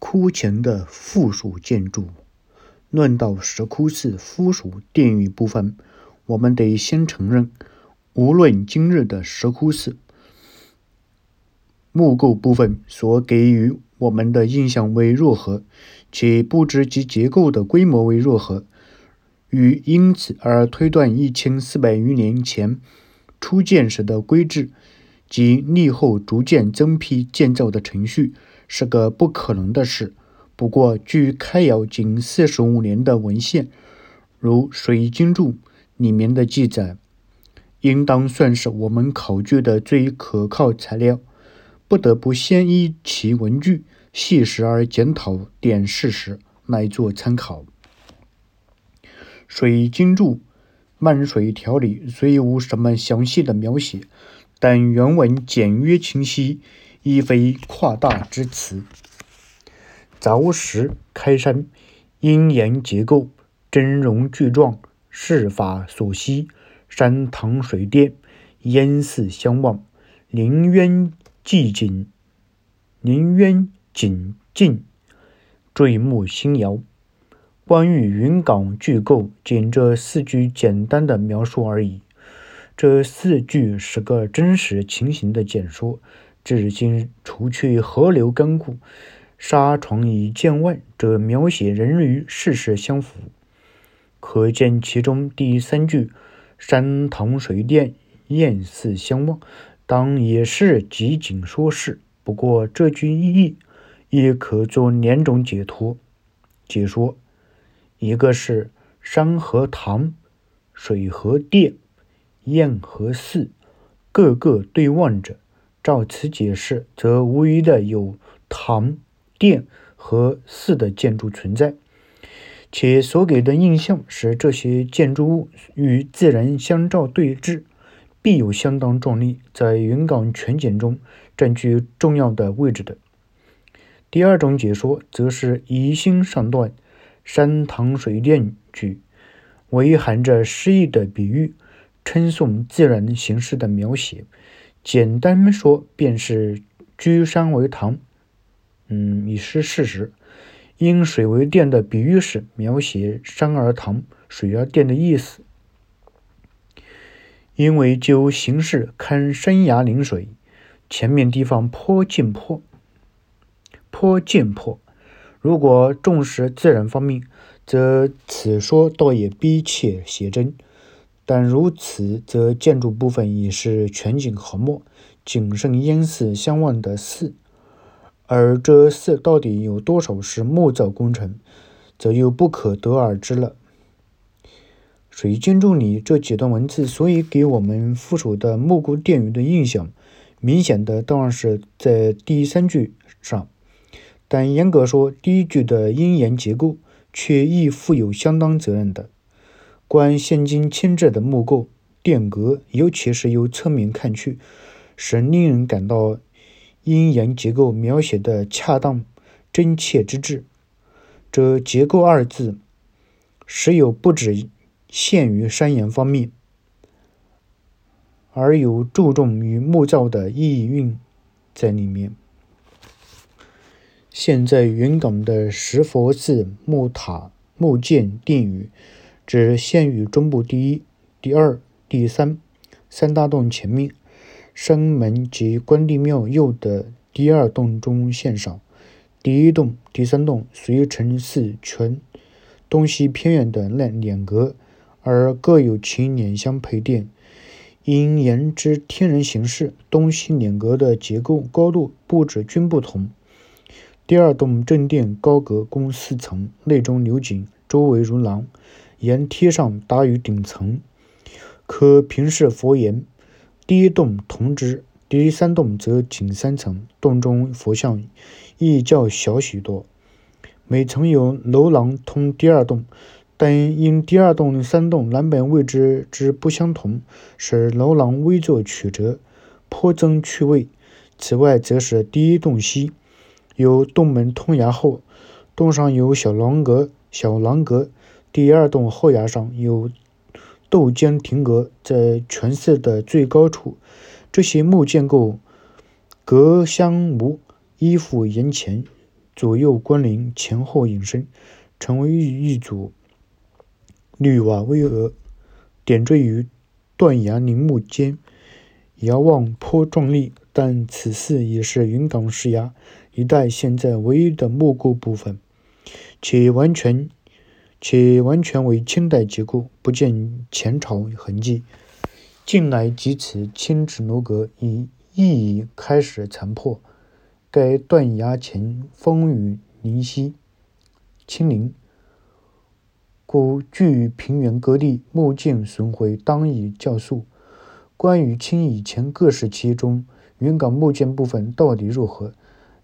窟前的附属建筑。论到石窟寺附属殿宇部分，我们得先承认，无论今日的石窟寺木构部分所给予我们的印象为若何，且布置及结构的规模为若何，与因此而推断一千四百余年前初建时的规制及立后逐渐增批建造的程序，是个不可能的事。不过，据开窑仅四十五年的文献，如《水经注》里面的记载，应当算是我们考据的最可靠材料。不得不先依其文句，细实而检讨点事实，来做参考。《水经注》漫水条里虽无什么详细的描写，但原文简约清晰，亦非夸大之词。凿石开山，阴岩结构，峥嵘巨壮，世法所希。山堂水殿，烟寺相望，林渊寂静，林渊景静，坠木新窑。关于云冈巨构，仅这四句简单的描述而已。这四句是个真实情形的简说，至今除去河流干固。沙床已见外，这描写人与事实相符，可见其中第三句“山堂水殿，燕寺相望”，当也是集景说事。不过这句意义也可做两种解脱解说：一个是山和堂，水和殿，燕和寺，各个对望着。照此解释，则无疑的有堂。殿和寺的建筑存在，且所给的印象是这些建筑物与自然相照对峙，必有相当壮丽，在云冈全景中占据重要的位置的。第二种解说则是疑心上段山堂水殿句，为含着诗意的比喻，称颂自然形式的描写。简单说，便是居山为堂。嗯，已是事实。因水为殿的比喻是描写山而堂，水而殿的意思。因为就形式看山崖临水，前面地方颇见破，颇见破。如果重视自然方面，则此说倒也逼切写真。但如此，则建筑部分已是全景和睦，仅剩烟寺相望的寺。而这寺到底有多少是木造工程，则又不可得而知了。水经注里这几段文字，所以给我们附属的木构殿宇的印象，明显的当然是在第三句上。但严格说，第一句的阴岩结构却亦负有相当责任的。观现今牵制的木构殿阁，尤其是由侧面看去，是令人感到。阴阳结构描写的恰当真切之至，这“结构”二字，实有不止限于山岩方面，而有注重于木造的意蕴在里面。现在云冈的石佛寺木塔木建殿宇，只限于中部第一、第二、第三三大洞前面。山门及关帝庙右的第二洞中线上，第一洞、第三洞随城寺全东西偏远的那两格，而各有其两相配殿。因沿之天然形式，东西两格的结构、高度、布置均不同。第二洞正殿高阁共四层，内中流井，周围如廊，沿梯上达于顶层，可平视佛岩。第一洞同之，第三洞则仅三层，洞中佛像亦较小许多。每层有楼廊通第二洞，但因第二洞、三洞南北位置之不相同，使楼廊微作曲折，颇增趣味。此外，则是第一洞西有洞门通崖后，洞上有小廊阁，小廊阁。第二栋后崖上有。斗尖亭阁在全寺的最高处，这些木建构隔相无，依附檐前，左右关联，前后引申，成为一组绿瓦巍峨，点缀于断崖林木间，遥望颇壮丽。但此寺也是云冈石崖一带现在唯一的木构部分，且完全且完全为清代结构，不见前朝痕迹。近来几此青纸楼阁已亦已开始残破。该断崖前风雨林稀，清零，故据平原各地木建损毁，当以较速。关于清以前各时期中云冈木建部分到底如何，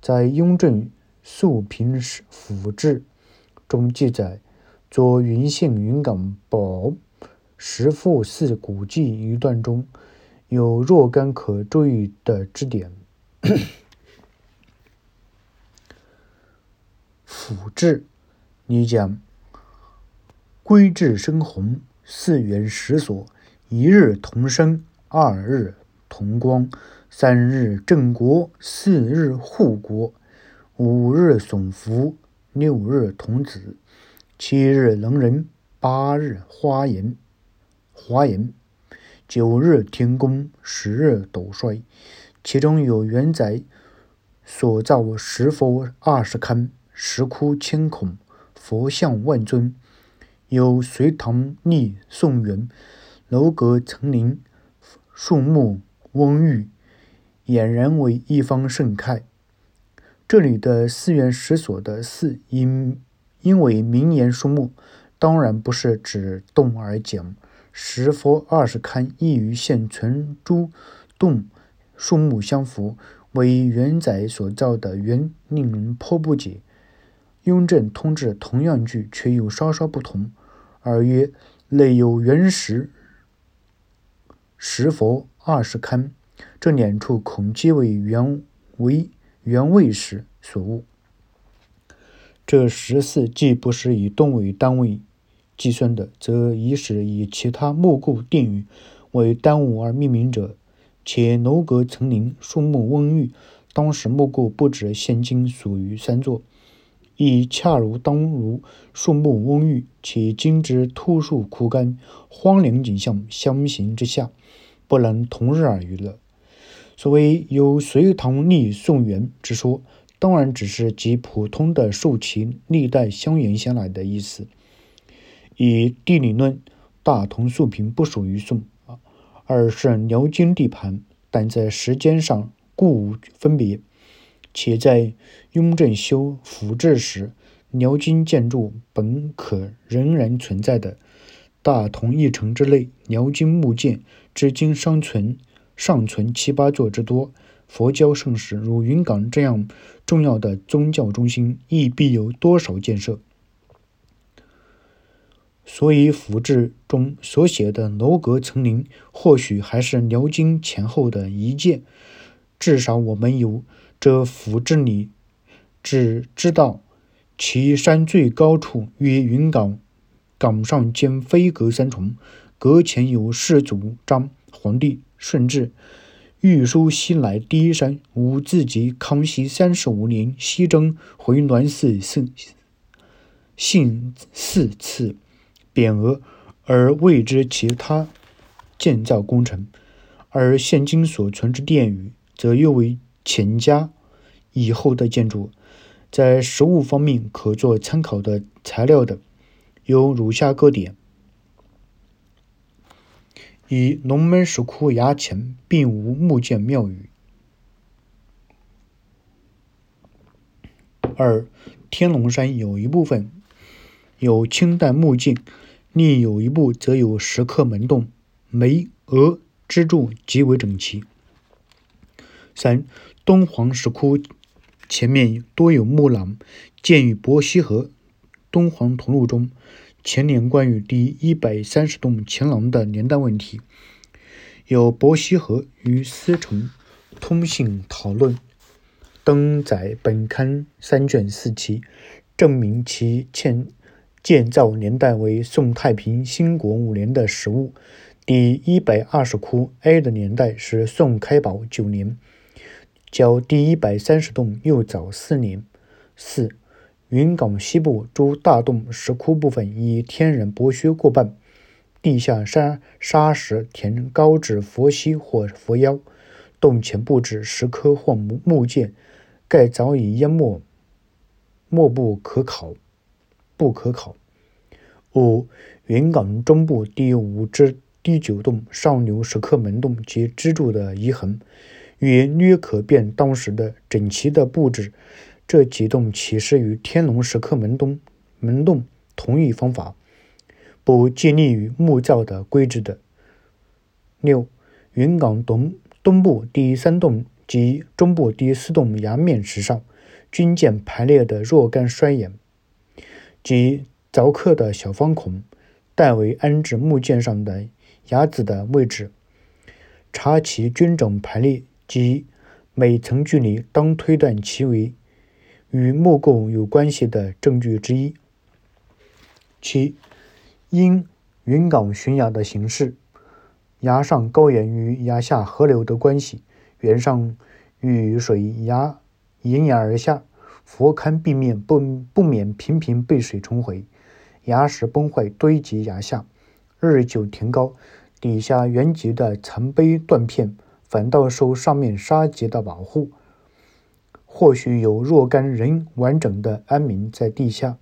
在《雍正肃平府志》中记载，作云县云冈堡石佛寺古迹一段中有若干可注意的支点。府志你讲：归至深红，四元十所，一日同生，二日同光。三日正国，四日护国，五日送福，六日童子，七日能人，八日花颜，花颜，九日天公，十日斗衰。其中有元载所造石佛二十龛，石窟千孔，佛像万尊。有隋唐立宋元，楼阁层林，树木蓊郁。俨然为一方盛开。这里的寺院石所的“寺”因因为名言树木，当然不是指洞而讲。石佛二十龛亦与现存诸洞树木相符，为元载所造的元，令人颇不解。雍正通志同样句，却又稍稍不同，而曰：“内有原石石佛二十龛。”这两处恐皆为原为原位时所误。这十四既不是以吨为单位计算的，则已是以其他木构殿宇为单位而命名者。且楼阁层林，树木蓊郁，当时木构不止现今属于三座，亦恰如当如树木蓊郁，且今之秃树枯干、荒凉景象相形之下，不能同日而语了。所谓有隋唐立宋元之说，当然只是极普通的受其历代相沿相来的意思。以地理论，大同肃平不属于宋啊，而是辽金地盘，但在时间上故无分别。且在雍正修府志时，辽金建筑本可仍然存在的。大同一城之内，辽金木建至今尚存。尚存七八座之多，佛教盛世如云冈这样重要的宗教中心，亦必有多少建设。所以府志中所写的楼阁层林，或许还是辽金前后的一建。至少我们有这府志里，只知道其山最高处约云冈，冈上兼飞阁三重，阁前有世祖章皇帝。顺治御书西来第一山，吾自及康熙三十五年西征回銮寺圣信四次匾额，而未知其他建造工程。而现今所存之殿宇，则又为乾嘉以后的建筑。在实物方面，可作参考的材料的有如下各点。一龙门石窟崖前并无木建庙宇。二天龙山有一部分有清代木建，另有一部则有石刻门洞，眉额支柱极为整齐。三敦煌石窟前面多有木廊，建于伯希和敦煌铜路中。前年关于第一百三十栋前廊的年代问题，有伯希和与思成通信讨论，登载本刊三卷四期，证明其建建造年代为宋太平兴国五年的实物。第一百二十窟 A 的年代是宋开宝九年，较第一百三十栋又早四年。四、云冈西部诸大洞石窟部分以天然剥削过半，地下沙沙石填高至佛膝或佛腰，洞前布置石刻或木木件，盖早已淹没，莫不可考。不可考。五、云冈中部第五至第九洞上流石刻门洞及支柱的遗痕，与略可辨当时的整齐的布置。这几栋起始于天龙石刻门洞，门洞同一方法，不建立于木造的规制的。六、云冈东东部第三洞及中部第四洞崖面石上，均见排列的若干衰岩，及凿刻的小方孔，代为安置木件上的牙子的位置。查其均整排列及每层距离，当推断其为。与木构有关系的证据之一。七，因云冈悬崖的形式，崖上高岩与崖下河流的关系，原上遇水崖沿崖而下，佛龛壁面不不免频频被水冲毁，崖石崩坏堆积崖下，日久天高，底下原级的残碑断片，反倒受上面沙级的保护。或许有若干人完整的安民在地下，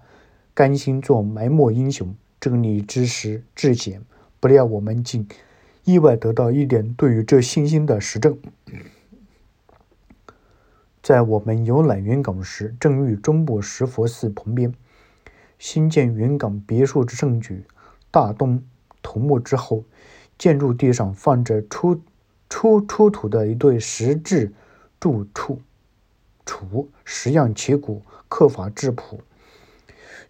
甘心做埋没英雄。这里之时至简，不料我们竟意外得到一点对于这信心的实证。在我们游览云冈时，正遇中部石佛寺旁边新建云冈别墅之盛举，大东头目之后，建筑地上放着出出出土的一对石质柱柱。楚石样旗鼓，刻法质朴，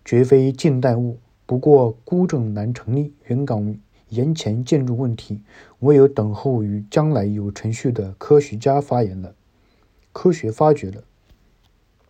绝非近代物。不过孤证难成立，云冈岩前建筑问题，唯有等候于将来有程序的科学家发言了。科学发掘了。